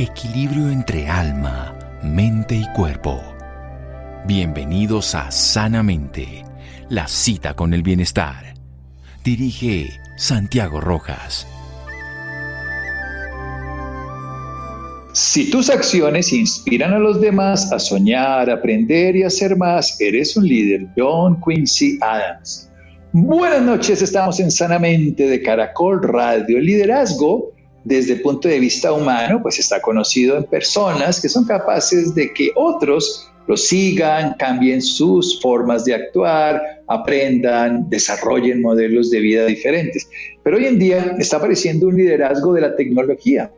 Equilibrio entre alma, mente y cuerpo. Bienvenidos a Sanamente, la cita con el bienestar. Dirige Santiago Rojas. Si tus acciones inspiran a los demás a soñar, aprender y hacer más, eres un líder. John Quincy Adams. Buenas noches, estamos en Sanamente de Caracol Radio. El liderazgo desde el punto de vista humano, pues está conocido en personas que son capaces de que otros lo sigan, cambien sus formas de actuar, aprendan, desarrollen modelos de vida diferentes. Pero hoy en día está apareciendo un liderazgo de la tecnología,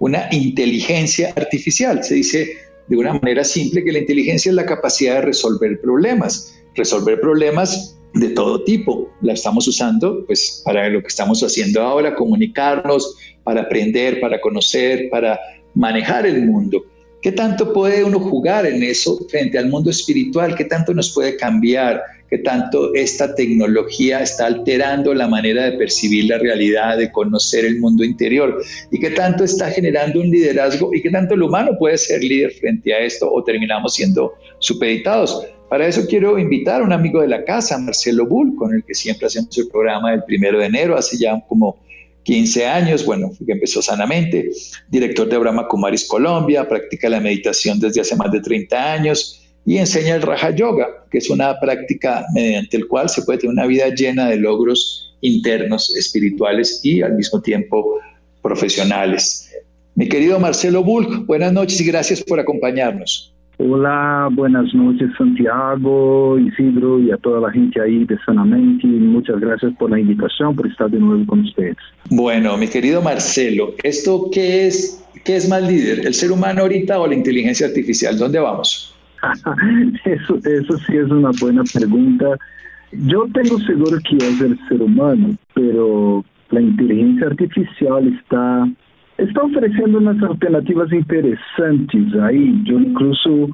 una inteligencia artificial. Se dice de una manera simple que la inteligencia es la capacidad de resolver problemas, resolver problemas de todo tipo. La estamos usando pues para lo que estamos haciendo ahora, comunicarnos, para aprender, para conocer, para manejar el mundo. ¿Qué tanto puede uno jugar en eso frente al mundo espiritual? ¿Qué tanto nos puede cambiar? ¿Qué tanto esta tecnología está alterando la manera de percibir la realidad, de conocer el mundo interior? ¿Y qué tanto está generando un liderazgo? ¿Y qué tanto el humano puede ser líder frente a esto o terminamos siendo supeditados? Para eso quiero invitar a un amigo de la casa, Marcelo Bull, con el que siempre hacemos el programa del primero de enero, hace ya como 15 años, bueno, que empezó sanamente, director de Abraham Kumaris Colombia, practica la meditación desde hace más de 30 años y enseña el Raja Yoga, que es una práctica mediante el cual se puede tener una vida llena de logros internos, espirituales y al mismo tiempo profesionales. Mi querido Marcelo Bulk, buenas noches y gracias por acompañarnos. Hola, buenas noches Santiago, Isidro y a toda la gente ahí de Sanamente. Muchas gracias por la invitación, por estar de nuevo con ustedes. Bueno, mi querido Marcelo, ¿esto qué es, qué es más líder? ¿El ser humano ahorita o la inteligencia artificial? ¿Dónde vamos? eso, eso sí es una buena pregunta. Yo tengo seguro que es el ser humano, pero la inteligencia artificial está está ofreciendo unas alternativas interesantes ahí. Yo incluso,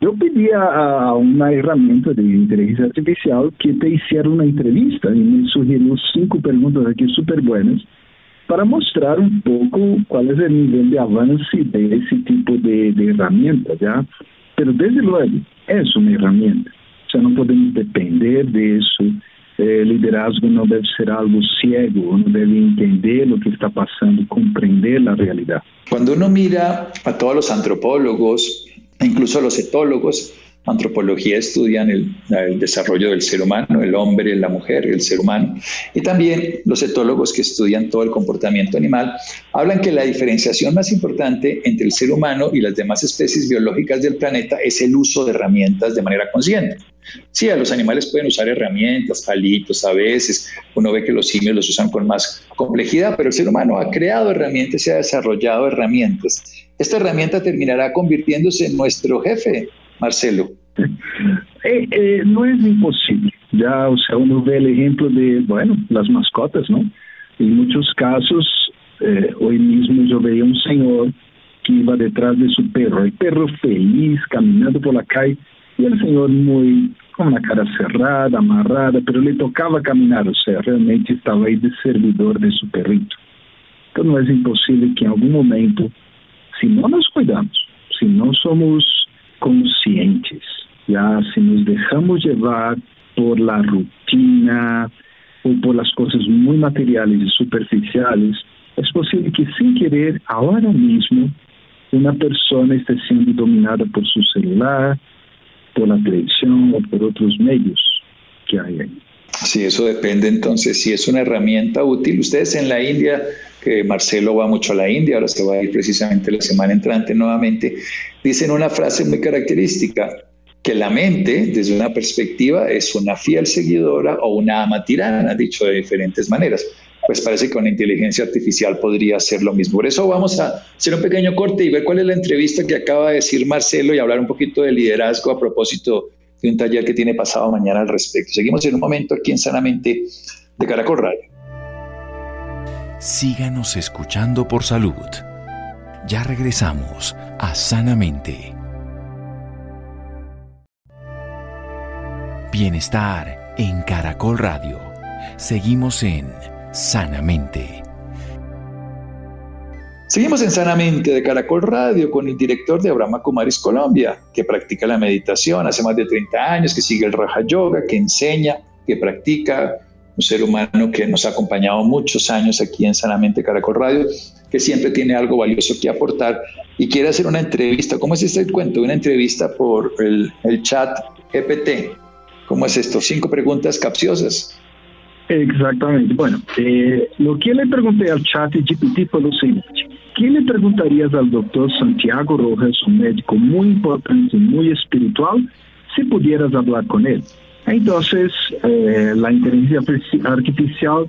yo pedí a, una herramienta de inteligencia artificial que te hiciera una entrevista y me sugirió cinco preguntas aquí súper buenas para mostrar un poco cuál es el nivel de avance de ese tipo de, de herramientas, ¿ya? Pero desde luego, es una herramienta. O sea, no podemos depender de eso eh, liderazgo não deve ser algo ciego, uno debe entender lo que está pasando, comprender la realidad. Cuando uno mira a todos los antropólogos, incluso a los etólogos, antropología estudian el, desarrollo del ser humano, el hombre, la mujer, el ser humano. Y también los etólogos que estudian todo el comportamiento animal hablan que la diferenciación más importante entre el ser humano y las demás especies biológicas del planeta es el uso de herramientas de manera consciente. Sí, los animales pueden usar herramientas, palitos a veces, uno ve que los simios los usan con más complejidad, pero el ser humano ha creado herramientas y ha desarrollado herramientas. Esta herramienta terminará convirtiéndose en nuestro jefe, Marcelo. Eh, eh, no es imposible. Ya, o sea, uno ve el ejemplo de, bueno, las mascotas, ¿no? En muchos casos, eh, hoy mismo yo veía un señor que iba detrás de su perro, el perro feliz, caminando por la calle, el señor muy con la cara cerrada, amarrada, pero le tocaba caminar, o sea, realmente estaba ahí de servidor de su perrito. Entonces no es imposible que en algún momento, si no nos cuidamos, si no somos conscientes, ya si nos dejamos llevar por la rutina o por las cosas muy materiales y superficiales, es posible que sin querer, ahora mismo, una persona esté siendo dominada por su celular, por la televisión o por otros medios que hay ahí. Sí, eso depende entonces si es una herramienta útil. Ustedes en la India, que Marcelo va mucho a la India, ahora se va a ir precisamente la semana entrante nuevamente, dicen una frase muy característica, que la mente, desde una perspectiva, es una fiel seguidora o una ama tirana, dicho de diferentes maneras. Pues parece que con inteligencia artificial podría ser lo mismo. Por eso vamos a hacer un pequeño corte y ver cuál es la entrevista que acaba de decir Marcelo y hablar un poquito de liderazgo a propósito de un taller que tiene pasado mañana al respecto. Seguimos en un momento aquí en Sanamente de Caracol Radio. Síganos escuchando por salud. Ya regresamos a Sanamente. Bienestar en Caracol Radio. Seguimos en Sanamente. Seguimos en Sanamente de Caracol Radio con el director de Abraham Kumaris Colombia, que practica la meditación hace más de 30 años, que sigue el Raja Yoga, que enseña, que practica, un ser humano que nos ha acompañado muchos años aquí en Sanamente Caracol Radio, que siempre tiene algo valioso que aportar y quiere hacer una entrevista. ¿Cómo es este cuento? Una entrevista por el, chat EPT. ¿Cómo es esto? Cinco preguntas capciosas. Exactamente. Bueno, eh, lo que le pregunté al chat GPT fue lo siguiente. ¿Qué le preguntarías al doctor Santiago Rojas, un médico muy importante, muy espiritual, si pudieras hablar con él? Entonces, eh, la inteligencia artificial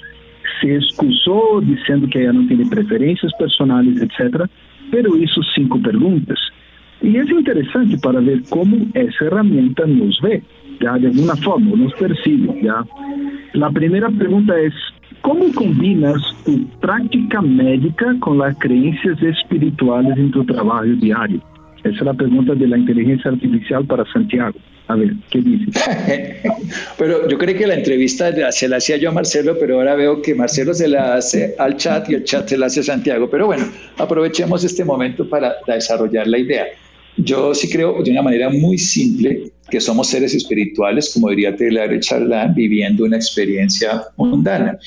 se excusó diciendo que ella no tiene preferencias personales, etc., pero hizo cinco preguntas. Y es interesante para ver cómo esa herramienta nos ve, ya de alguna forma, nos percibe. Ya. La primera pregunta es, ¿cómo combinas tu práctica médica con las creencias espirituales en tu trabajo diario? Esa es la pregunta de la inteligencia artificial para Santiago. A ver, ¿qué dices? pero yo creo que la entrevista se la hacía yo a Marcelo, pero ahora veo que Marcelo se la hace al chat y el chat se la hace a Santiago. Pero bueno, aprovechemos este momento para desarrollar la idea. Yo sí creo de una manera muy simple que somos seres espirituales, como diría Taylor Charlán, viviendo una experiencia mundana.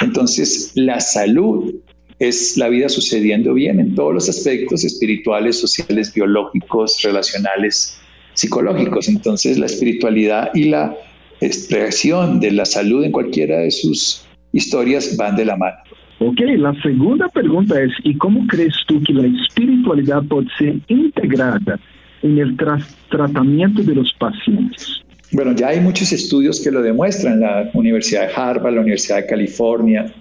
Entonces, la salud es la vida sucediendo bien en todos los aspectos espirituales, sociales, biológicos, relacionales, psicológicos. Entonces, la espiritualidad y la expresión de la salud en cualquiera de sus historias van de la mano. Ok, la segunda pregunta es, ¿y cómo crees tú que la espiritualidad puede ser integrada en el tratamiento de los pacientes? Bueno, ya hay muchos estudios que lo demuestran. La Universidad de Harvard, la Universidad de California,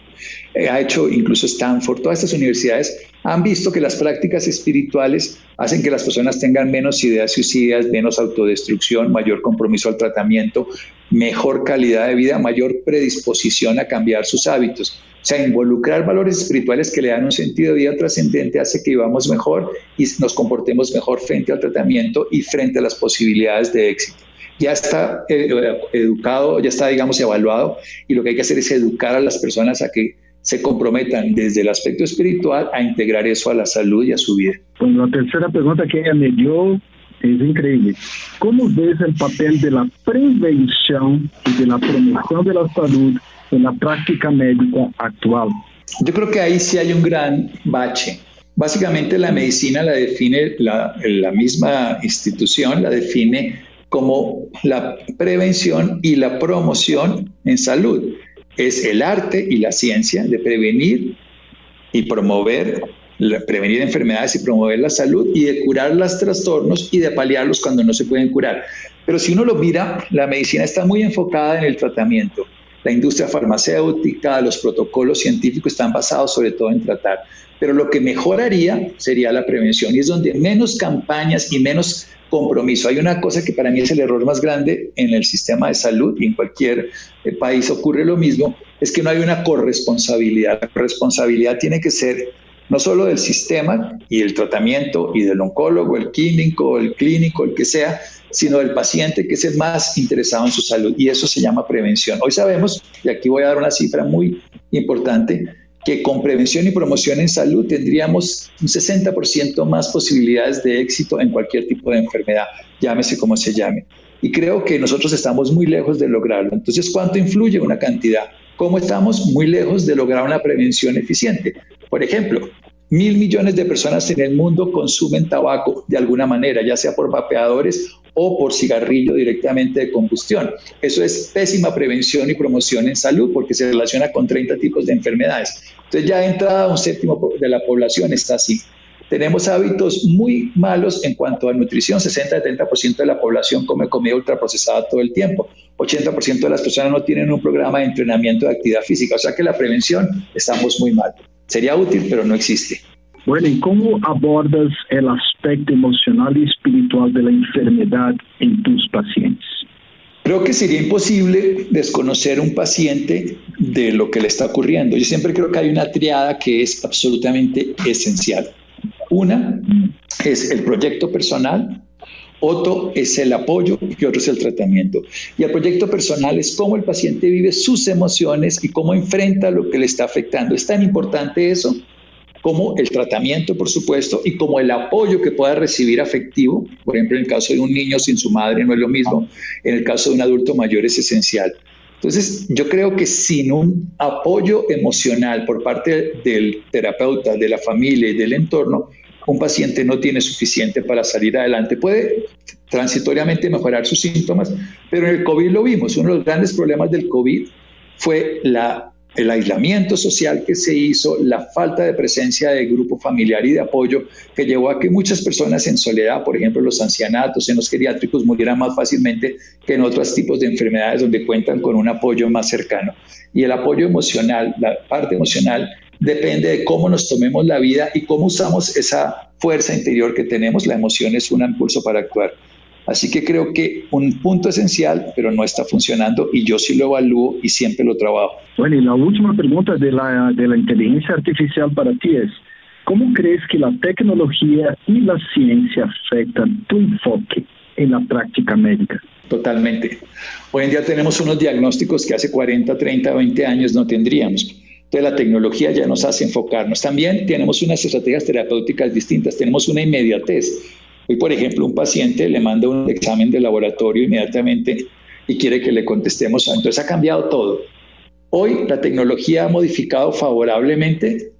eh, ha hecho incluso Stanford, todas estas universidades han visto que las prácticas espirituales hacen que las personas tengan menos ideas suicidas, menos autodestrucción, mayor compromiso al tratamiento, mejor calidad de vida, mayor predisposición a cambiar sus hábitos. O sea, involucrar valores espirituales que le dan un sentido de vida trascendente hace que vivamos mejor y nos comportemos mejor frente al tratamiento y frente a las posibilidades de éxito. Ya está eh, educado, ya está, digamos, evaluado y lo que hay que hacer es educar a las personas a que se comprometan desde el aspecto espiritual a integrar eso a la salud y a su vida. Bueno, la tercera pregunta que ella me dio es increíble. ¿Cómo ves el papel de la prevención y de la promoción de la salud en la práctica médica actual? Yo creo que ahí sí hay un gran bache. Básicamente la medicina la define la, la misma institución, la define como la prevención y la promoción en salud. Es el arte y la ciencia de prevenir y promover, prevenir enfermedades y promover la salud y de curar los trastornos y de paliarlos cuando no se pueden curar. Pero si uno lo mira, la medicina está muy enfocada en el tratamiento la industria farmacéutica, los protocolos científicos están basados sobre todo en tratar. Pero lo que mejoraría sería la prevención y es donde menos campañas y menos compromiso. Hay una cosa que para mí es el error más grande en el sistema de salud y en cualquier eh, país ocurre lo mismo, es que no hay una corresponsabilidad. La responsabilidad tiene que ser no solo del sistema y el tratamiento y del oncólogo, el clínico, el clínico, el que sea, sino del paciente que es el más interesado en su salud y eso se llama prevención. Hoy sabemos, y aquí voy a dar una cifra muy importante, que con prevención y promoción en salud tendríamos un 60% más posibilidades de éxito en cualquier tipo de enfermedad, llámese como se llame. Y creo que nosotros estamos muy lejos de lograrlo. Entonces, ¿cuánto influye una cantidad? ¿Cómo estamos muy lejos de lograr una prevención eficiente? Por ejemplo, Mil millones de personas en el mundo consumen tabaco de alguna manera, ya sea por vapeadores o por cigarrillo directamente de combustión. Eso es pésima prevención y promoción en salud porque se relaciona con 30 tipos de enfermedades. Entonces ya entrada un séptimo de la población está así. Tenemos hábitos muy malos en cuanto a nutrición. 60-70% de la población come comida ultraprocesada todo el tiempo. 80% de las personas no tienen un programa de entrenamiento de actividad física. O sea que la prevención estamos muy mal. Sería útil, pero no existe. Bueno, ¿y cómo abordas el aspecto emocional y espiritual de la enfermedad en tus pacientes? Creo que sería imposible desconocer un paciente de lo que le está ocurriendo. Yo siempre creo que hay una triada que es absolutamente esencial. Una es el proyecto personal, otro es el apoyo y otro es el tratamiento. Y el proyecto personal es cómo el paciente vive sus emociones y cómo enfrenta lo que le está afectando. Es tan importante eso como el tratamiento, por supuesto, y como el apoyo que pueda recibir afectivo. Por ejemplo, en el caso de un niño sin su madre no es lo mismo, en el caso de un adulto mayor es esencial. Entonces, yo creo que sin un apoyo emocional por parte del terapeuta, de la familia y del entorno, un paciente no tiene suficiente para salir adelante. Puede transitoriamente mejorar sus síntomas, pero en el COVID lo vimos. Uno de los grandes problemas del COVID fue la el aislamiento social que se hizo, la falta de presencia de grupo familiar y de apoyo que llevó a que muchas personas en soledad, por ejemplo los ancianatos, en los geriátricos, murieran más fácilmente que en otros tipos de enfermedades donde cuentan con un apoyo más cercano. Y el apoyo emocional, la parte emocional, depende de cómo nos tomemos la vida y cómo usamos esa fuerza interior que tenemos. La emoción es un impulso para actuar. Así que creo que un punto esencial, pero no está funcionando y yo sí lo evalúo y siempre lo trabajo. Bueno, y la última pregunta de la, de la inteligencia artificial para ti es, ¿cómo crees que la tecnología y la ciencia afectan tu enfoque en la práctica médica? Totalmente. Hoy en día tenemos unos diagnósticos que hace 40, 30, 20 años no tendríamos. Entonces la tecnología ya nos hace enfocarnos. También tenemos unas estrategias terapéuticas distintas, tenemos una inmediatez. Hoy, por ejemplo, un paciente le manda un examen de laboratorio inmediatamente y quiere que le contestemos. Entonces ha cambiado todo. Hoy la tecnología ha modificado favorablemente,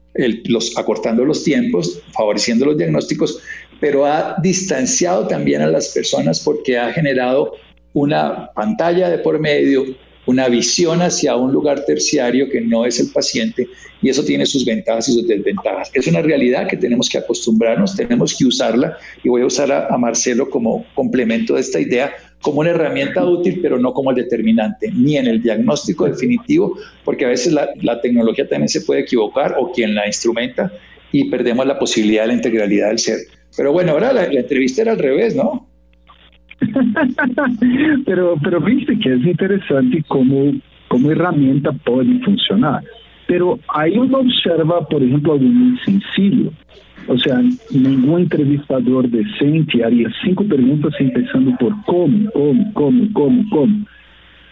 los, acortando los tiempos, favoreciendo los diagnósticos, pero ha distanciado también a las personas porque ha generado una pantalla de por medio, una visión hacia un lugar terciario que no es el paciente y eso tiene sus ventajas y sus desventajas. Es una realidad que tenemos que acostumbrarnos, tenemos que usarla y voy a usar a, Marcelo como complemento de esta idea como una herramienta útil, pero no como el determinante, ni en el diagnóstico definitivo, porque a veces la, tecnología también se puede equivocar o quien la instrumenta y perdemos la posibilidad de la integralidad del ser. Pero bueno, ahora la entrevista era al revés, ¿no? pero, pero viste que es interesante como, como herramienta puede funcionar. Pero ahí uno observa, por ejemplo, algo muy sencillo. O sea, ningún entrevistador decente haría cinco preguntas empezando por cómo, cómo, cómo, cómo, cómo.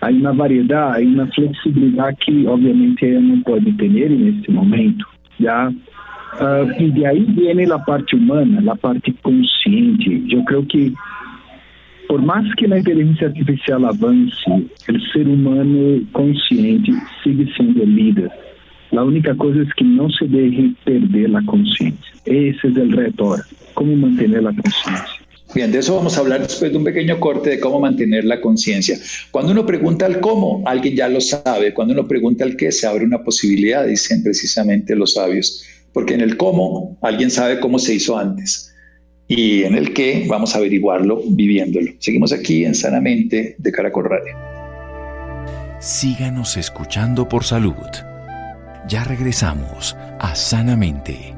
Hay una variedad, hay una flexibilidad que obviamente ella no puede tener en este momento. ¿ya? Uh, y de ahí viene la parte humana, la parte consciente. Yo creo que por más que la inteligencia artificial avance, el ser humano consciente sigue siendo el líder. La única cosa es que no se deje perder la conciencia. Ese es el reto ahora, cómo mantener la conciencia. Bien, de eso vamos a hablar después de un pequeño corte de cómo mantener la conciencia. Cuando uno pregunta el cómo, alguien ya lo sabe. Cuando uno pregunta el qué, se abre una posibilidad, dicen precisamente los sabios. Porque en el cómo, alguien sabe cómo se hizo antes y en el que vamos a averiguarlo viviéndolo. Seguimos aquí en Sanamente de Caracol Radio. Síganos escuchando por salud. Ya regresamos a Sanamente.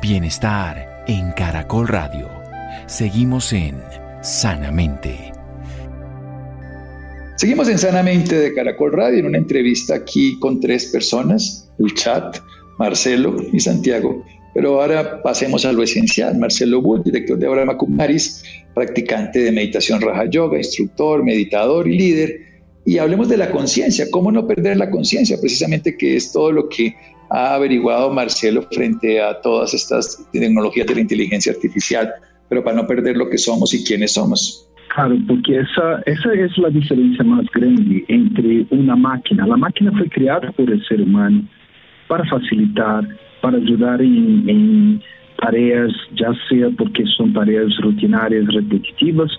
Bienestar en Caracol Radio. Seguimos en Sanamente. Seguimos en Sanamente de Caracol Radio en una entrevista aquí con tres personas, el chat, Marcelo y Santiago. Pero ahora pasemos a lo esencial. Marcelo Wood, director de Abraham Kumaris, practicante de meditación Raja Yoga, instructor, meditador y líder. Y hablemos de la conciencia, cómo no perder la conciencia, precisamente que es todo lo que ha averiguado Marcelo frente a todas estas tecnologías de la inteligencia artificial, pero para no perder lo que somos y quiénes somos. Claro, porque esa, esa es la diferencia más grande entre una máquina. La máquina fue creada por el ser humano para facilitar, para ayudar en, tareas, ya sea porque son tareas rutinarias, repetitivas,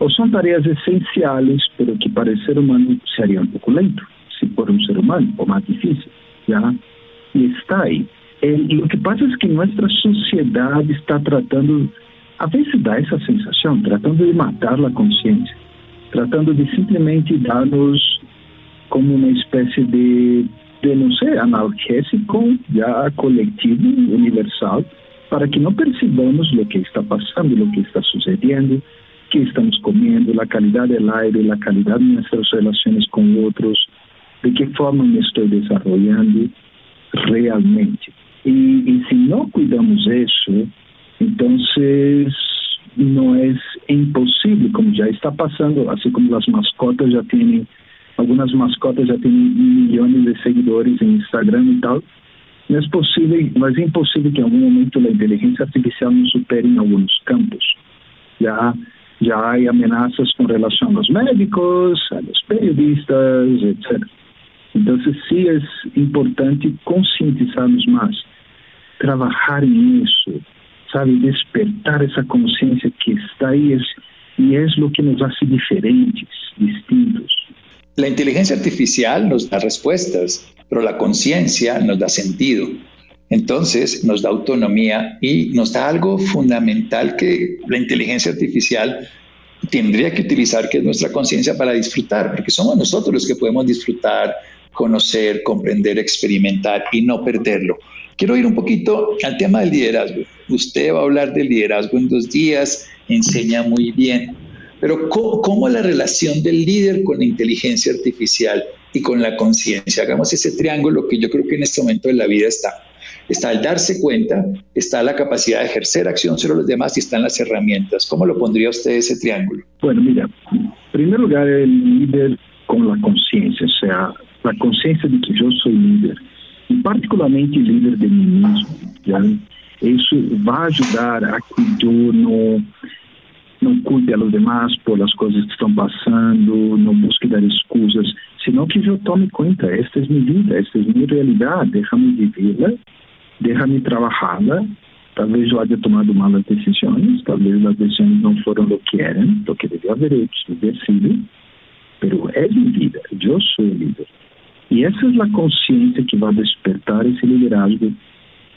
o son tareas esenciales, pero que para el ser humano sería un poco lento, si por un ser humano, o más difícil, ¿ya? Y está ahí. lo que pasa es que nuestra sociedad está tratando, a veces da esa sensación, tratando de matar la conciencia, tratando de simplemente darnos como una especie de de, no sé, analgésico ya colectivo, universal, para que no percibamos lo que está pasando, lo que está sucediendo, qué estamos comiendo, la calidad del aire, la calidad de nuestras relaciones con otros, de qué forma me estoy desarrollando realmente. Y, y si no cuidamos eso, entonces no es imposible, como ya está pasando, así como las mascotas ya tienen algunas mascotas ya tienen millones de seguidores em Instagram e tal, não é possível, mas é impossível que em algum momento a inteligência artificial nos supere em alguns campos. Já, já há ameaças com relação aos médicos, aos periodistas, etc. Então, sim, é importante conscientizarmos mais, trabalhar nisso, sabe, despertar essa consciência que está aí e é o que nos hace diferentes, distintos. La inteligencia artificial nos da respuestas, pero la conciencia nos da sentido. Entonces nos da autonomía y nos da algo fundamental que la inteligencia artificial tendría que utilizar, que es nuestra conciencia para disfrutar, porque somos nosotros los que podemos disfrutar, conocer, comprender, experimentar y no perderlo. Quiero ir un poquito al tema del liderazgo. Usted va a hablar del liderazgo en dos días, enseña muy bien, pero ¿cómo, la relación del líder con la inteligencia artificial y con la conciencia? Hagamos ese triángulo que yo creo que en este momento de la vida está. Está el darse cuenta, está la capacidad de ejercer acción sobre los demás y están las herramientas. ¿Cómo lo pondría usted ese triángulo? Bueno, mira, en primer lugar, el líder con la conciencia, o sea, la conciencia de que yo soy líder, y particularmente líder de mí mismo. ¿ya? Eso va a ayudar a que yo no não culpe a los demás por as coisas que estão passando, não busque dar excusas, senão que eu tome conta, esta é minha vida, esta é minha realidade, deixa-me vivê-la, deixa-me trabalhá-la, talvez eu haja tomado malas decisões, talvez as decisões não foram o que eram, o que devia haver sido, mas é minha vida, eu sou o líder. E essa é a consciência que vai despertar esse liderazgo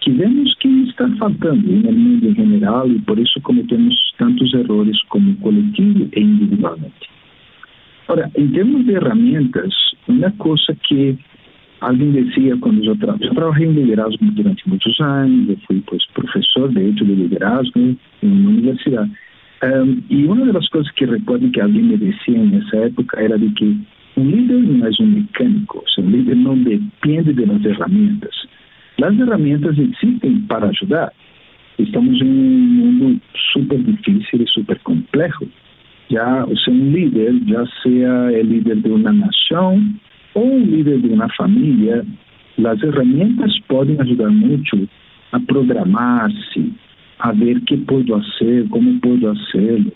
que vemos que está faltando no mundo geral e por isso cometemos tantos errores como coletivo e individualmente. Ora, em termos de ferramentas, uma coisa que alguém dizia quando eu, eu trabalhei em liderazgo durante muitos anos, eu fui pues, professor de hecho de liderazgo em uma universidade. Um, e uma das coisas que recordo que alguém me dizia nessa época era de que um líder não é um mecânico, o líder não depende das ferramentas. As ferramentas existem para ajudar. Estamos em um mundo super difícil e super complexo. Já o ser um líder, já seja o líder de uma nação ou um líder de uma família, as ferramentas podem ajudar muito a programar-se, a ver o que posso fazer, como posso fazer,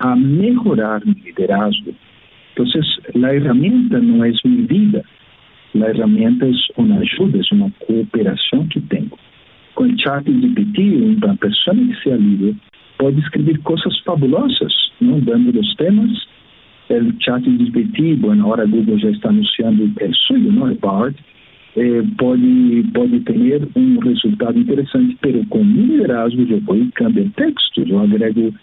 a melhorar o liderazgo. Então, a ferramenta não é minha vida, a ferramenta é uma ajuda, é uma cooperação que tenho. Com o chat GPT, uma pessoa que seja líder pode escrever coisas fabulosas, não? dando os temas. O chat GPT, bueno, agora Google já está anunciando o suyo, não? o Bard, eh, pode, pode ter um resultado interessante, mas com liderazgo eu vou e cambio o texto, eu agrego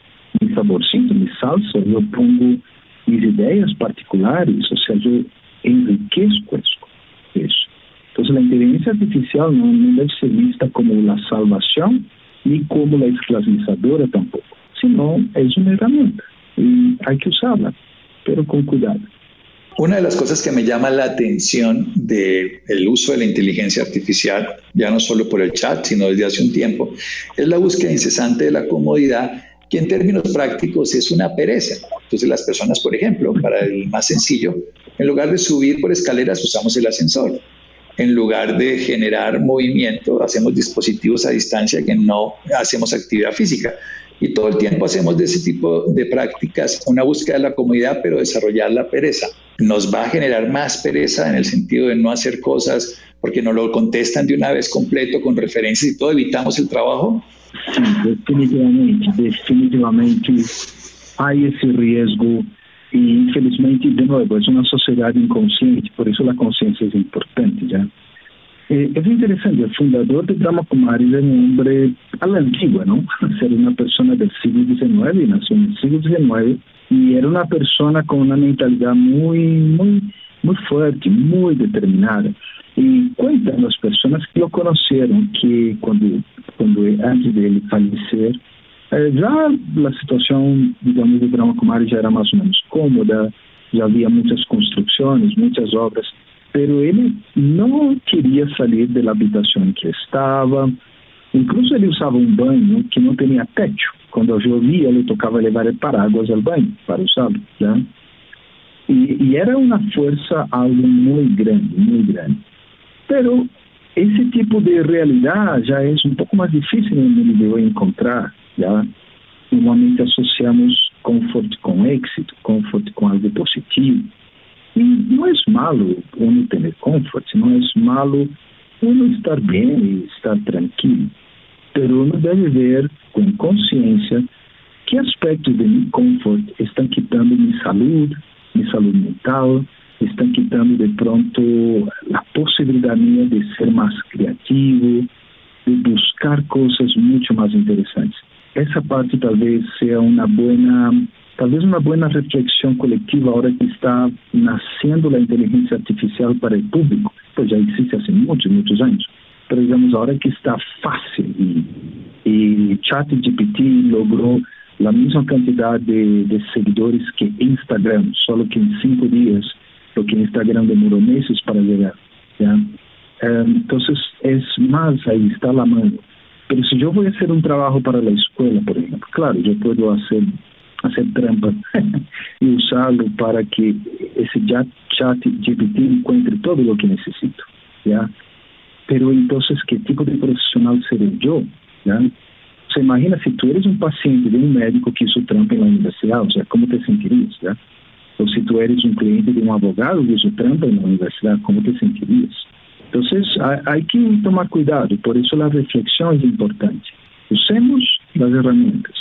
um saborcito, me salsa, eu pongo minhas ideias particulares, ou seja, eu enriqueço isso. Isso. Então, a inteligência artificial não, não deve ser vista como a salvação nem como a escravizadora tampouco, senão é uma ferramenta e há que usá-la, mas com cuidado. Una de las cosas que me llama la atención del el uso de la inteligencia artificial, ya no solo por el chat, sino desde hace un tiempo, es la búsqueda incesante de la comodidad, que en términos prácticos es una pereza. Entonces las personas, por ejemplo, para el más sencillo, en lugar de subir por escaleras usamos el ascensor. En lugar de generar movimiento, hacemos dispositivos a distancia que no hacemos actividad física. Y todo el tiempo hacemos de ese tipo de prácticas una búsqueda de la comodidad, pero desarrollar la pereza. Nos va a generar más pereza en el sentido de no hacer cosas porque no lo contestan de una vez completo con referencias y todo, evitamos el trabajo. Sí, definitivamente, definitivamente hay ese riesgo e, infelizmente, de novo, é uma sociedade inconsciente, por isso a consciência é importante. Já. É, é interessante, o fundador de Brahma Kumaris é um homem a la antigua, não? Ser uma pessoa do século XIX, nasceu no século XIX, e era uma pessoa com uma mentalidade muito, muito, muito forte, muito determinada. E contam as pessoas que o conheceram que quando, quando antes dele falecer, já a situação, digamos, do Brahma Kumari já era mais ou menos cômoda, já havia muitas construções, muitas obras, pero ele não queria sair da habitação em que estava. Incluso ele usava um banho que não tinha teto. Quando chovia, ele tocava levar paraguas ao banho para usá-lo. E, e, era uma força algo muito grande, muito grande. Pero ese tipo de realidad ya es un poco más difícil en el mundo de hoy encontrar, ¿ya? Normalmente asociamos confort con éxito, confort con algo positivo. Y no es malo uno tener confort, no es malo uno estar bien y estar tranquilo. Pero uno debe ver con conciencia qué aspectos de mi confort están quitando mi salud, mi salud mental, están quitando de pronto la posibilidad mía de ser más creativo, de buscar cosas mucho más interesantes. Esa parte tal vez sea una buena, tal vez una buena reflexión colectiva ahora que está naciendo la inteligencia artificial para el público, pues ya existe hace muchos, muchos años. Pero digamos, ahora que está fácil y, y ChatGPT logró la misma cantidad de, de seguidores que Instagram, solo que en cinco días lo que Instagram demoró meses para llegar. ¿ya? Eh, entonces es más ahí, está la mano. Pero si yo voy a hacer un trabajo para la escuela, por ejemplo, claro, yo puedo hacer hacer trampa y usarlo para que ese chat, chat GPT encuentre todo lo que necesito, ¿ya? Pero entonces, ¿qué tipo de profesional seré yo? ¿ya? Se imagina si tú eres un paciente de un médico que hizo trampa en la universidad, o sea, ¿cómo te sentirías? ¿ya? O si tú eres un cliente de un abogado que hizo trampa en la universidad, ¿cómo te sentirías? Entonces hay, que tomar cuidado, por eso la reflexión es importante. Usemos las herramientas,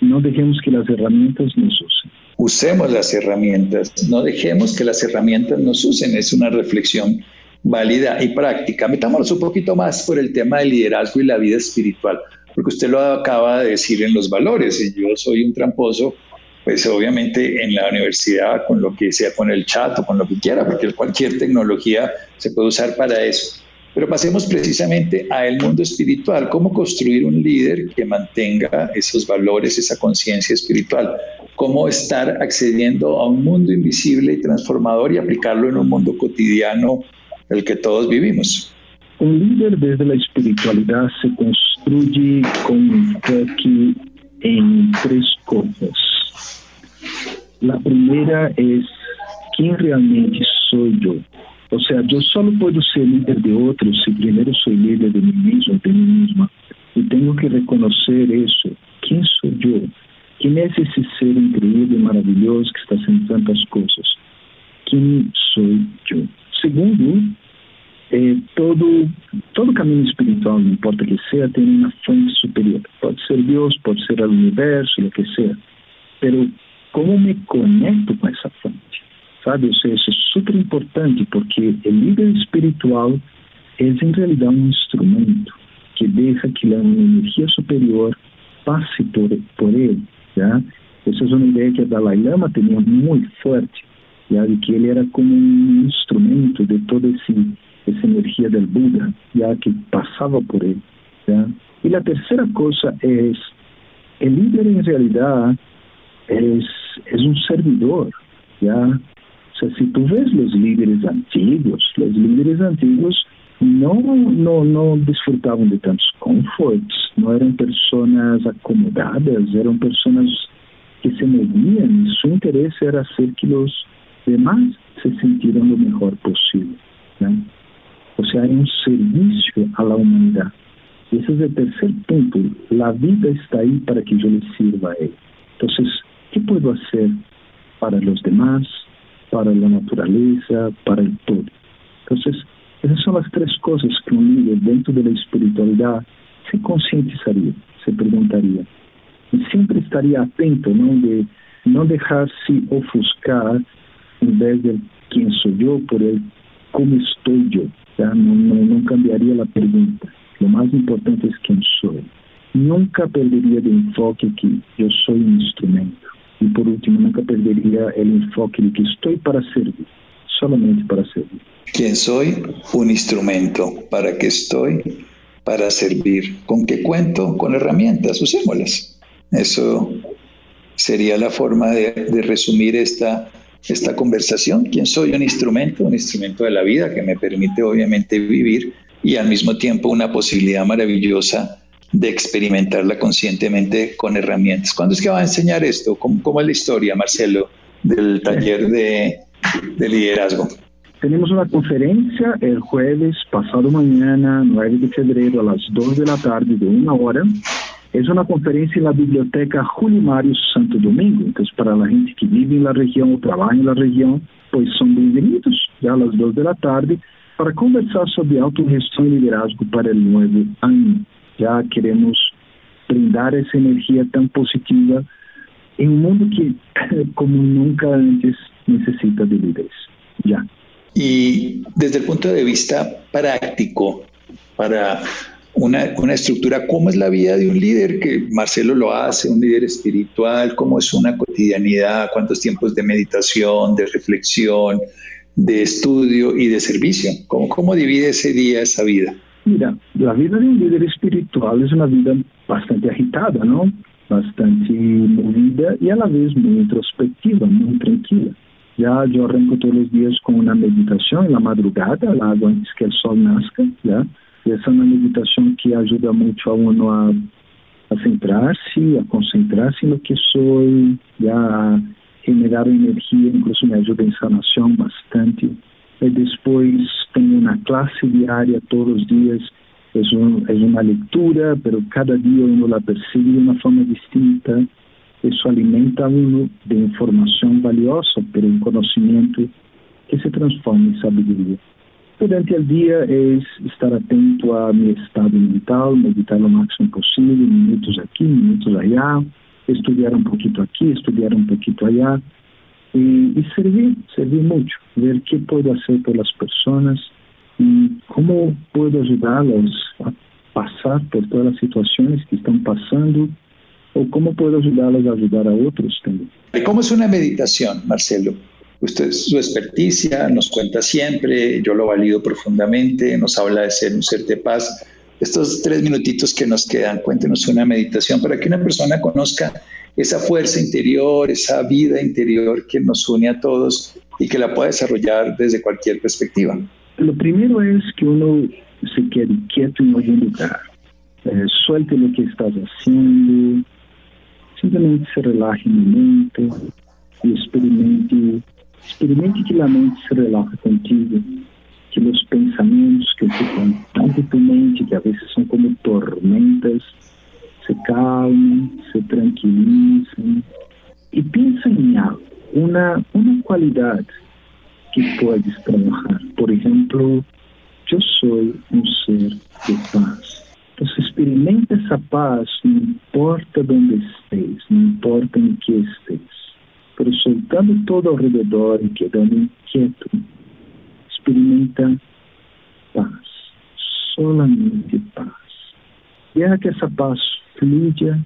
no dejemos que las herramientas nos usen. Usemos las herramientas, no dejemos que las herramientas nos usen, es una reflexión válida y práctica. Metámonos un poquito más por el tema del liderazgo y la vida espiritual, porque usted lo acaba de decir en los valores, y yo soy un tramposo pues obviamente en la universidad con lo que sea, con el chat o con lo que quiera, porque cualquier tecnología se puede usar para eso. Pero pasemos precisamente al mundo espiritual, cómo construir un líder que mantenga esos valores, esa conciencia espiritual, cómo estar accediendo a un mundo invisible y transformador y aplicarlo en un mundo cotidiano el que todos vivimos. Un líder desde la espiritualidad se construye con enfoque en tres cosas la primera es quién realmente soy yo. O sea, yo solo puedo ser líder de otros si primero soy líder de mí mismo, de mí misma. Y tengo que reconocer eso. ¿Quién soy yo? ¿Quién es ese ser increíble, maravilloso que está haciendo tantas cosas? ¿Quién soy yo? Segundo, eh, todo, todo camino espiritual, no importa que sea, tiene una fuente superior. Puede ser Dios, puede ser el universo, lo que sea. Pero ¿Cómo me conecto con esa fuente? ¿Sabe? O sea, eso es súper importante porque el líder espiritual es en realidad un instrumento que deja que la energía superior pase por, por él. ¿ya? Esa es una idea que Dalai Lama tenía muy fuerte, ¿ya? de que él era como un instrumento de toda esa energía del Buda, ya que pasaba por él. ¿ya? Y la tercera cosa es, el líder en realidad es, es un servidor, ¿ya? O sea, si tú ves los líderes antiguos, los líderes antiguos no, no, no disfrutaban de tantos confortos, no eran personas acomodadas, eran personas que se movían su interés era hacer que los demás se sintieran lo mejor posible. O sea, hay un servicio a la humanidad. Y ese es el tercer punto. La vida está ahí para que yo le sirva a él. Entonces, ¿Qué puedo hacer para los demás, para la naturaleza, para el todo? Entonces, esas son las tres cosas que un líder dentro de la espiritualidad se concientizaría, se preguntaría. Y siempre estaría atento, ¿no? De no dejarse ofuscar en vez de quién soy yo por el cómo estoy yo. no cambiaría la pregunta. Lo más importante es quién soy. Nunca perdería de enfoque que yo soy un instrumento y por último, nunca perdería el enfoque de que estoy para servir, solamente para servir. ¿Quién soy? Un instrumento. ¿Para qué estoy? Para servir. ¿Con qué cuento? Con herramientas, usémoslas. Eso sería la forma de, de resumir esta, esta conversación. ¿Quién soy? Un instrumento, un instrumento de la vida que me permite obviamente vivir y al mismo tiempo una posibilidad maravillosa de experimentarla conscientemente con herramientas. ¿Cuándo es que va a enseñar esto? ¿Cómo, es la historia, Marcelo, del taller de, liderazgo? Tenemos una conferencia el jueves pasado mañana, 9 de febrero, a las 2 de la tarde, de una hora. Es una conferencia en la Biblioteca Julio Mario Santo Domingo. Entonces, para la gente que vive en la región o trabaja en la región, pues son bienvenidos ya a las 2 de la tarde para conversar sobre autogestión y liderazgo para el nuevo año. Ya queremos brindar esa energía tan positiva en un mundo que, como nunca antes, necesita de líderes. Ya. Y desde el punto de vista práctico, para una, una, estructura, cómo es la vida de un líder, que Marcelo lo hace, un líder espiritual, cómo es una cotidianidad, cuántos tiempos de meditación, de reflexión, de estudio y de servicio, cómo, cómo divide ese día, esa vida. Mira, la vida de un líder espiritual es una vida bastante agitada, ¿no? Bastante movida y a la vez muy introspectiva, muy tranquila. Ya yo arranco todos los días con una meditación en la madrugada, la hago antes que el sol nazca, ¿ya? Y esa es una que ayuda mucho a uno a, a centrarse, a concentrarse en lo que ya a generar energía, incluso me ayuda en sanación bastante. Y después tengo una clase diaria todos los días, es, un, es una lectura, pero cada día uno la percibe de una forma distinta. Eso alimenta a uno de información valiosa, pero un conocimiento que se transforma en sabiduría. Durante el día es estar atento a mi estado mental, meditar lo máximo posible, minutos aquí, minutos allá, estudiar un poquito aquí, estudiar un poquito allá, y, y servir, servir mucho, ver qué puedo hacer por las personas y cómo puedo ayudarlos a pasar por todas las situaciones que están pasando o cómo puedo ayudarlos a ayudar a otros también. ¿Cómo es una meditación, Marcelo? Usted, su experticia nos cuenta siempre, yo lo valido profundamente, nos habla de ser un ser de paz. Estos tres minutitos que nos quedan, cuéntenos una meditación para que una persona conozca esa fuerza interior, esa vida interior que nos une a todos y que la pueda desarrollar desde cualquier perspectiva. Lo primero es que uno se quede quieto en algún lugar, eh, suelte lo que estás haciendo, Simplesmente se relaxe no mente e experimente, experimente que a mente se relaxe contigo, que os pensamentos que ficam tu mente, que às vezes são como tormentas, se calmem, se tranquilizem e pensa em algo, uma, uma qualidade que podes trabalhar. Por exemplo, eu sou um ser de paz. Então, experimenta essa paz, não importa onde estés, não importa em que estés, pero soltando todo ao redor e quedando quieto, experimenta paz, solamente paz. Deja que essa paz fluya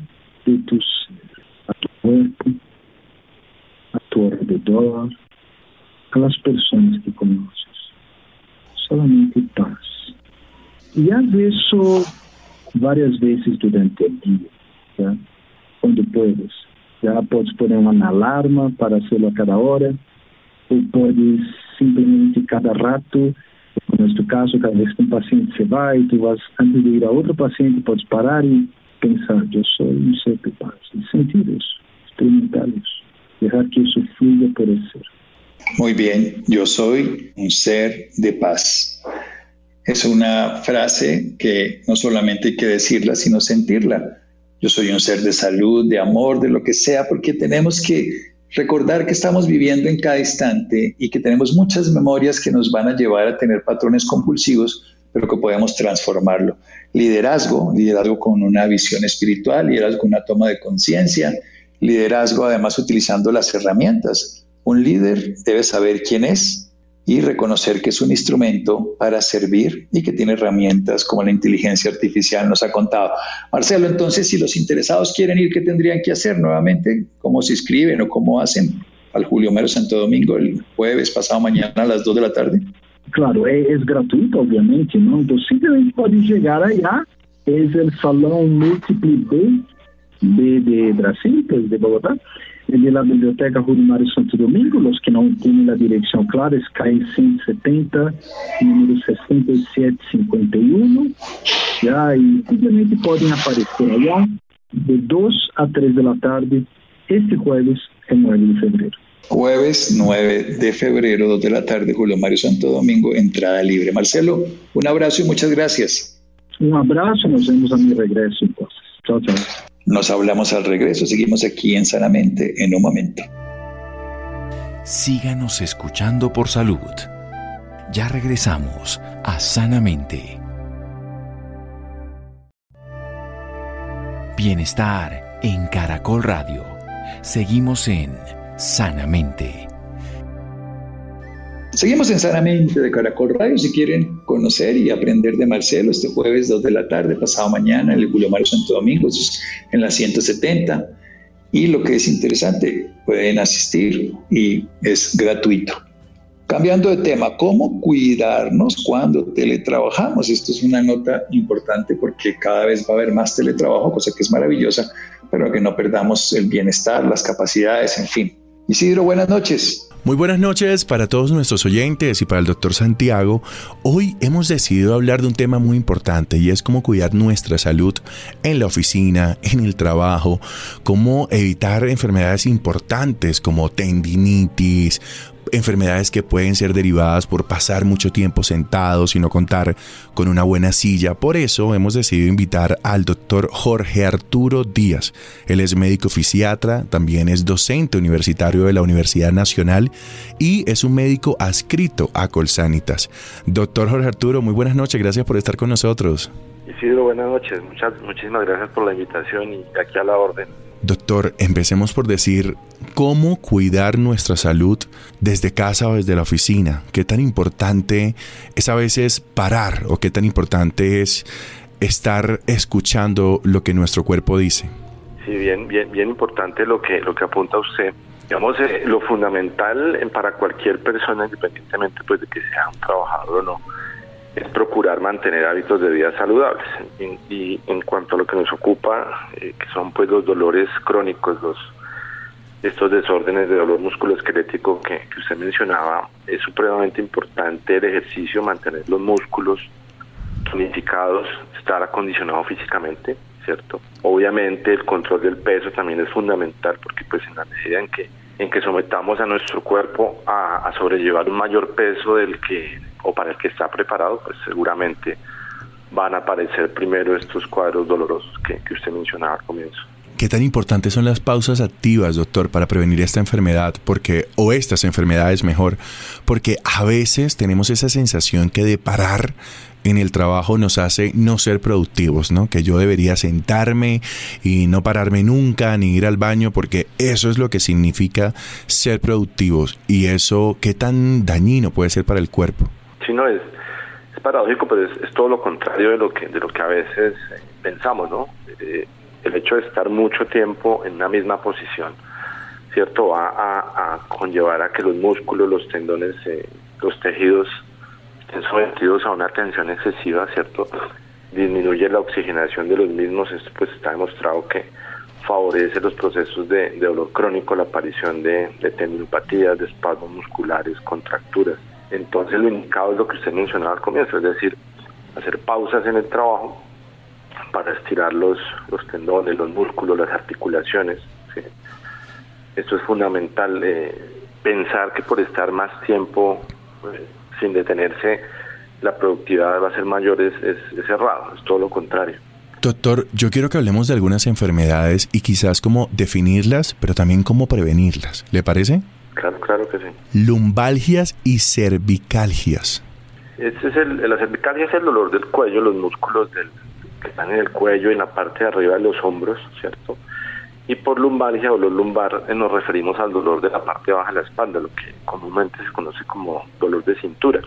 de tu ser, a tu corpo, a tu alrededor, a las pessoas que conoces. Solamente paz. E haz isso várias vezes durante o dia, tá? quando puedes. Já podes pôr uma alarma para fazê-lo a cada hora, ou podes simplesmente cada rato, como é o caso, cada vez que um paciente se vai, tu vas, antes de ir a outro paciente, podes parar e pensar, eu sou um ser de paz, e sentir isso, experimentar isso, que isso fluya por el ser. Muy bien, yo soy un ser de paz. es una frase que no solamente hay que decirla, sino sentirla. Yo soy un ser de salud, de amor, de lo que sea, porque tenemos que recordar que estamos viviendo en cada instante y que tenemos muchas memorias que nos van a llevar a tener patrones compulsivos, pero que podemos transformarlo. Liderazgo, liderazgo con una visión espiritual, liderazgo con una toma de conciencia, liderazgo además utilizando las herramientas. Un líder debe saber quién es, y reconocer que es un instrumento para servir y que tiene herramientas como la inteligencia artificial nos ha contado. Marcelo, entonces, si los interesados quieren ir, ¿qué tendrían que hacer nuevamente? ¿Cómo se inscriben o cómo hacen al Julio Mero Santo Domingo el jueves pasado mañana a las 2 de la tarde? Claro, es, gratuito, obviamente, ¿no? Entonces, simplemente pueden llegar allá, es el Salón Múltiple B de, de Brasil, pues, de Bogotá, de la Biblioteca Mário Santo Domingo, los que não têm a direção clara, es calle 170, número 6751, já, e simplesmente podem aparecer allá de 2 a 3 da tarde, este jueves, em 9 de fevereiro. Jueves 9 de febrero, 2 de la tarde, Julio Mario Santo Domingo, entrada libre. Marcelo, un abrazo y muchas gracias. Un abrazo, nos vemos a mi regreso entonces. Chao, chao. Nos hablamos al regreso, seguimos aquí en Sanamente en un momento. Síganos escuchando por salud. Ya regresamos a Sanamente. Bienestar en Caracol Radio. Seguimos en Sanamente. Seguimos en Sanamente de Caracol Radio. Si quieren conocer y aprender de Marcelo, este jueves 2 de la tarde, pasado mañana, en el Julio Mario Santo Domingo, en la 170. Y lo que es interesante, pueden asistir y es gratuito. Cambiando de tema, ¿cómo cuidarnos cuando teletrabajamos? Esto es una nota importante porque cada vez va a haber más teletrabajo, cosa que es maravillosa, pero que no perdamos el bienestar, las capacidades, en fin. Isidro, buenas noches. Muy buenas noches para todos nuestros oyentes y para el doctor Santiago. Hoy hemos decidido hablar de un tema muy importante y es cómo cuidar nuestra salud en la oficina, en el trabajo, cómo evitar enfermedades importantes como tendinitis, enfermedades que pueden ser derivadas por pasar mucho tiempo sentados y no contar con una buena silla. Por eso hemos decidido invitar al doctor Jorge Arturo Díaz. Él es médico fisiatra, también es docente universitario de la Universidad Nacional y es un médico adscrito a Colsanitas. Doctor Jorge Arturo, muy buenas noches, gracias por estar con nosotros. Isidro, buenas noches, Muchas, muchísimas gracias por la invitación y aquí a la orden. Doctor, empecemos por decir cómo cuidar nuestra salud desde casa o desde la oficina. ¿Qué tan importante es a veces parar o qué tan importante es estar escuchando lo que nuestro cuerpo dice? Sí, bien, bien, bien importante lo que lo que apunta usted. Digamos, eh, lo fundamental para cualquier persona, independientemente pues de que sea un trabajador o no, es procurar mantener hábitos de vida saludables. Y, en cuanto a lo que nos ocupa, eh, que son pues los dolores crónicos, los estos desórdenes de dolor musculoesquelético que, usted mencionaba, es supremamente importante el ejercicio, mantener los músculos tonificados, estar acondicionado físicamente, ¿cierto? Obviamente el control del peso también es fundamental porque pues en la medida en que en que sometamos a nuestro cuerpo a, a sobrellevar un mayor peso del que o para el que está preparado, pues seguramente van a aparecer primero estos cuadros dolorosos que, que usted mencionaba al comienzo. ¿Qué tan importantes son las pausas activas, doctor, para prevenir esta enfermedad? Porque, o estas enfermedades mejor, porque a veces tenemos esa sensación que de parar en el trabajo nos hace no ser productivos, ¿no? Que yo debería sentarme y no pararme nunca ni ir al baño porque eso es lo que significa ser productivos y eso qué tan dañino puede ser para el cuerpo. Sí, no es, paradójico, pero es, todo lo contrario de lo que de lo que a veces eh, pensamos, ¿no? Eh, el hecho de estar mucho tiempo en una misma posición, cierto, va a, conllevar a que los músculos, los tendones, eh, los tejidos sometidos a una tensión excesiva, cierto, disminuye la oxigenación de los mismos. Esto pues está demostrado que favorece los procesos de, dolor crónico, la aparición de, de tendinopatías, de espasmos musculares, contracturas. Entonces lo indicado es lo que usted mencionaba al comienzo, es decir, hacer pausas en el trabajo para estirar los, los tendones, los músculos, las articulaciones. Esto es fundamental, eh, pensar que por estar más tiempo eh, sin detenerse, la productividad va a ser mayor es, es, errado, es todo lo contrario. Doctor, yo quiero que hablemos de algunas enfermedades y quizás cómo definirlas, pero también cómo prevenirlas. ¿Le parece? Claro, claro que sí. Lumbalgias y cervicalgias. Este es el, la cervicalgia es el dolor del cuello, los músculos del, que están en el cuello y en la parte de arriba de los hombros, ¿cierto? Y por lumbalgia o dolor lumbar eh, nos referimos al dolor de la parte baja de la espalda, lo que comúnmente se conoce como dolor de cintura.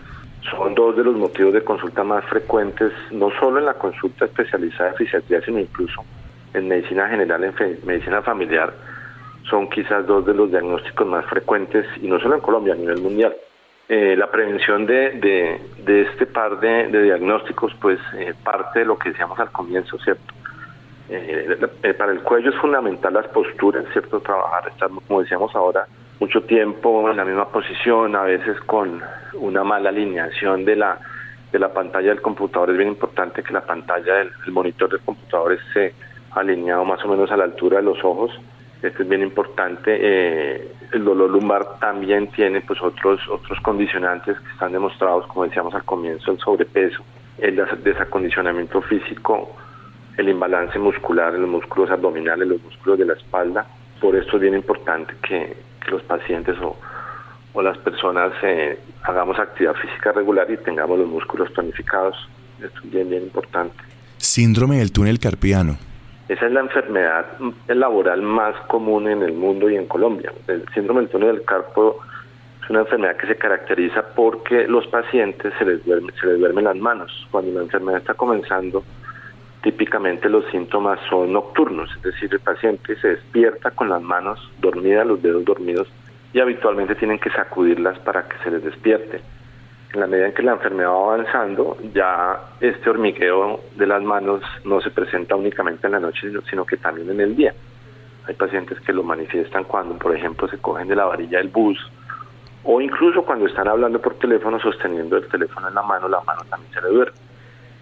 Son dos de los motivos de consulta más frecuentes, no solo en la consulta especializada de fisiatría, sino incluso en medicina general, en medicina familiar, son quizás dos de los diagnósticos más frecuentes, y no solo en Colombia, a nivel mundial. Eh, la prevención de, de, este par de, diagnósticos, pues eh, parte de lo que decíamos al comienzo, ¿cierto? Eh, para el cuello es fundamental las posturas, ¿cierto? Trabajar, estar, como decíamos ahora, mucho tiempo en la misma posición, a veces con una mala alineación de la, de la pantalla del computador. Es bien importante que la pantalla del monitor del computador esté alineado más o menos a la altura de los ojos Este es bien importante. Eh, el dolor lumbar también tiene pues otros otros condicionantes que están demostrados, como decíamos al comienzo, el sobrepeso, el desacondicionamiento físico, el imbalance muscular en los músculos abdominales, los músculos de la espalda. Por esto es bien importante que, los pacientes o, o las personas eh, hagamos actividad física regular y tengamos los músculos tonificados. Esto es bien, bien importante. Síndrome del túnel carpiano. Esa es la enfermedad laboral más común en el mundo y en Colombia. El síndrome del túnel del carpo es una enfermedad que se caracteriza porque los pacientes se les, duerme, se les duermen las manos. Cuando la enfermedad está comenzando, típicamente los síntomas son nocturnos, es decir, el paciente se despierta con las manos dormidas, los dedos dormidos, y habitualmente tienen que sacudirlas para que se les despierte en la medida en que la enfermedad va avanzando, ya este hormigueo de las manos no se presenta únicamente en la noche, sino que también en el día. Hay pacientes que lo manifiestan cuando, por ejemplo, se cogen de la varilla del bus o incluso cuando están hablando por teléfono sosteniendo el teléfono en la mano, la mano también se le duerme.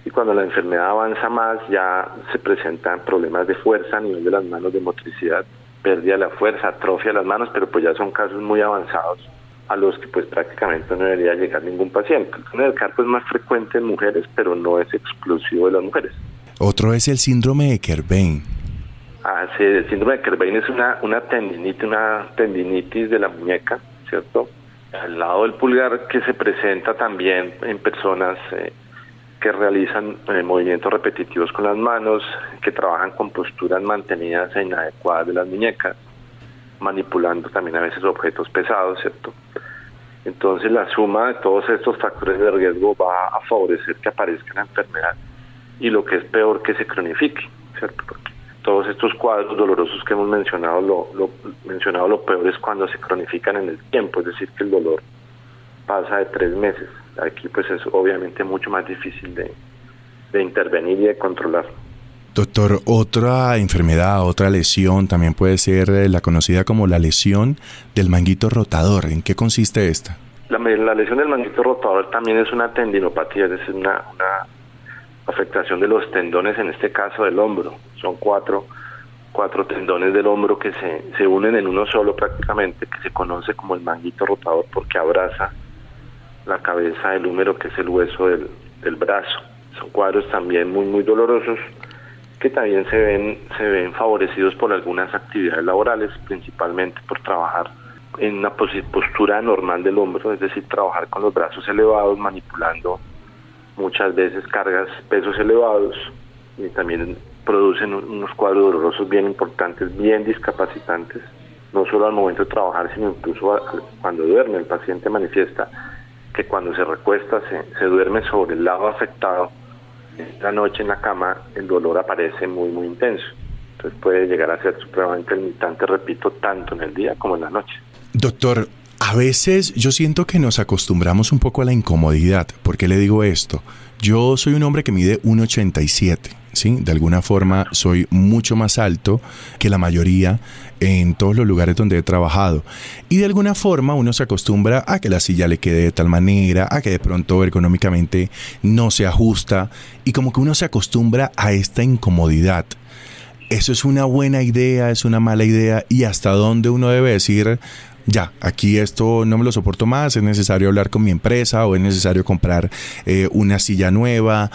Y cuando la enfermedad avanza más, ya se presentan problemas de fuerza a nivel de las manos, de motricidad, pérdida de la fuerza, atrofia de las manos, pero pues ya son casos muy avanzados a los que pues prácticamente no debería llegar ningún paciente. El carpo es más frecuente en mujeres, pero no es exclusivo de las mujeres. Otro es el síndrome de Kerbein. Ah, sí, el síndrome de Kerbein es una, una tendinitis, una tendinitis de la muñeca, ¿cierto? Al lado del pulgar que se presenta también en personas eh, que realizan eh, movimientos repetitivos con las manos, que trabajan con posturas mantenidas e inadecuadas de las muñecas manipulando también a veces objetos pesados, ¿cierto? Entonces la suma de todos estos factores de riesgo va a favorecer que aparezca la enfermedad y lo que es peor que se cronifique, ¿cierto? Porque todos estos cuadros dolorosos que hemos mencionado, lo, lo, mencionado lo peor es cuando se cronifican en el tiempo, es decir, que el dolor pasa de tres meses. Aquí pues es obviamente mucho más difícil de, de intervenir y de controlar. Doctor, otra enfermedad, otra lesión también puede ser eh, la conocida como la lesión del manguito rotador. ¿En qué consiste esta? La, lesión del manguito rotador también es una tendinopatía, es decir, una, afectación de los tendones, en este caso del hombro. Son cuatro, cuatro tendones del hombro que se, se unen en uno solo prácticamente, que se conoce como el manguito rotador porque abraza la cabeza del húmero, que es el hueso del, del brazo. Son cuadros también muy, muy dolorosos que también se ven, se ven favorecidos por algunas actividades laborales, principalmente por trabajar en una postura normal del hombro, es decir, trabajar con los brazos elevados, manipulando muchas veces cargas, pesos elevados, y también producen unos cuadros dolorosos bien importantes, bien discapacitantes, no solo al momento de trabajar, sino incluso cuando duerme. El paciente manifiesta que cuando se recuesta se, se duerme sobre el lado afectado esta noche en la cama el dolor aparece muy, muy intenso. Entonces puede llegar a ser supremamente limitante, repito, tanto en el día como en la noche. Doctor, a veces yo siento que nos acostumbramos un poco a la incomodidad. ¿Por qué le digo esto? Yo soy un hombre que mide 1,87 de alguna forma soy mucho más alto que la mayoría en todos los lugares donde he trabajado. Y de alguna forma uno se acostumbra a que la silla le quede de tal manera, a que de pronto ergonómicamente no se ajusta y como que uno se acostumbra a esta incomodidad. ¿Eso es una buena idea, es una mala idea? ¿Y hasta dónde uno debe decir, ya, aquí esto no me lo soporto más, es necesario hablar con mi empresa o es necesario comprar eh, una silla nueva?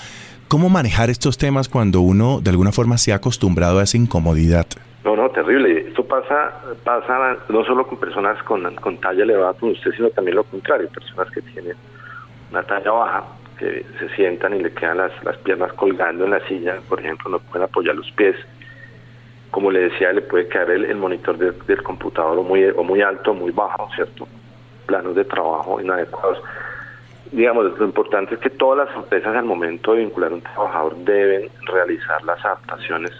¿Cómo manejar estos temas cuando uno de alguna forma se ha acostumbrado a esa incomodidad? No, no, terrible. Esto pasa, pasa no solo con personas con, con talla elevada como usted, sino también lo contrario, personas que tienen una talla baja, que se sientan y le quedan las, las piernas colgando en la silla, por ejemplo, no pueden apoyar los pies. Como le decía, le puede quedar el, monitor del computador muy, o muy alto o muy bajo, ¿cierto? Planos de trabajo inadecuados digamos, lo importante es que todas las empresas al momento de vincular a un trabajador deben realizar las adaptaciones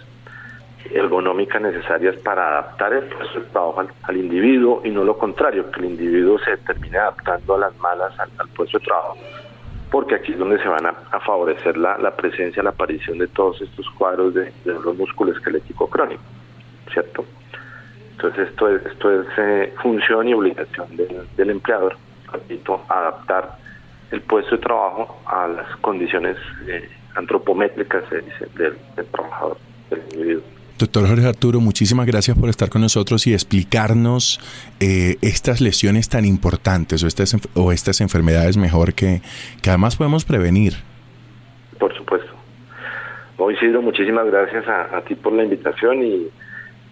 ergonómicas necesarias para adaptar el puesto de trabajo al, individuo y no lo contrario, que el individuo se termine adaptando a las malas al, puesto de trabajo, porque aquí es donde se van a, favorecer la, presencia, la aparición de todos estos cuadros de, los músculos esquelético crónico, ¿cierto? Entonces esto es, esto es eh, función y obligación del, del empleador, repito, adaptar el puesto de trabajo a las condiciones eh, antropométricas del, trabajador, del individuo. Doctor Jorge Arturo, muchísimas gracias por estar con nosotros y explicarnos eh, estas lesiones tan importantes o estas, o estas enfermedades mejor que, que además podemos prevenir. Por supuesto. Hoy Isidro, muchísimas gracias a, ti por la invitación y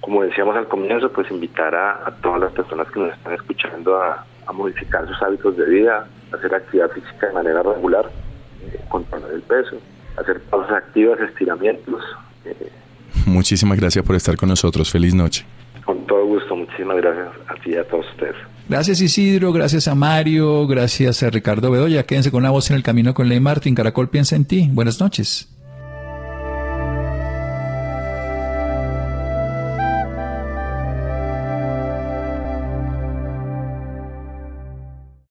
como decíamos al comienzo, pues invitar a, todas las personas que nos están escuchando a, modificar sus hábitos de vida, hacer actividad física de manera regular, eh, controlar el peso, hacer pausas activas, estiramientos. Eh, Muchísimas gracias por estar con nosotros. Feliz noche. Con todo gusto. Muchísimas gracias a ti y a todos ustedes. Gracias Isidro, gracias a Mario, gracias a Ricardo Bedoya. Quédense con la voz en el camino con Ley Martín. Caracol piensa en ti. Buenas noches.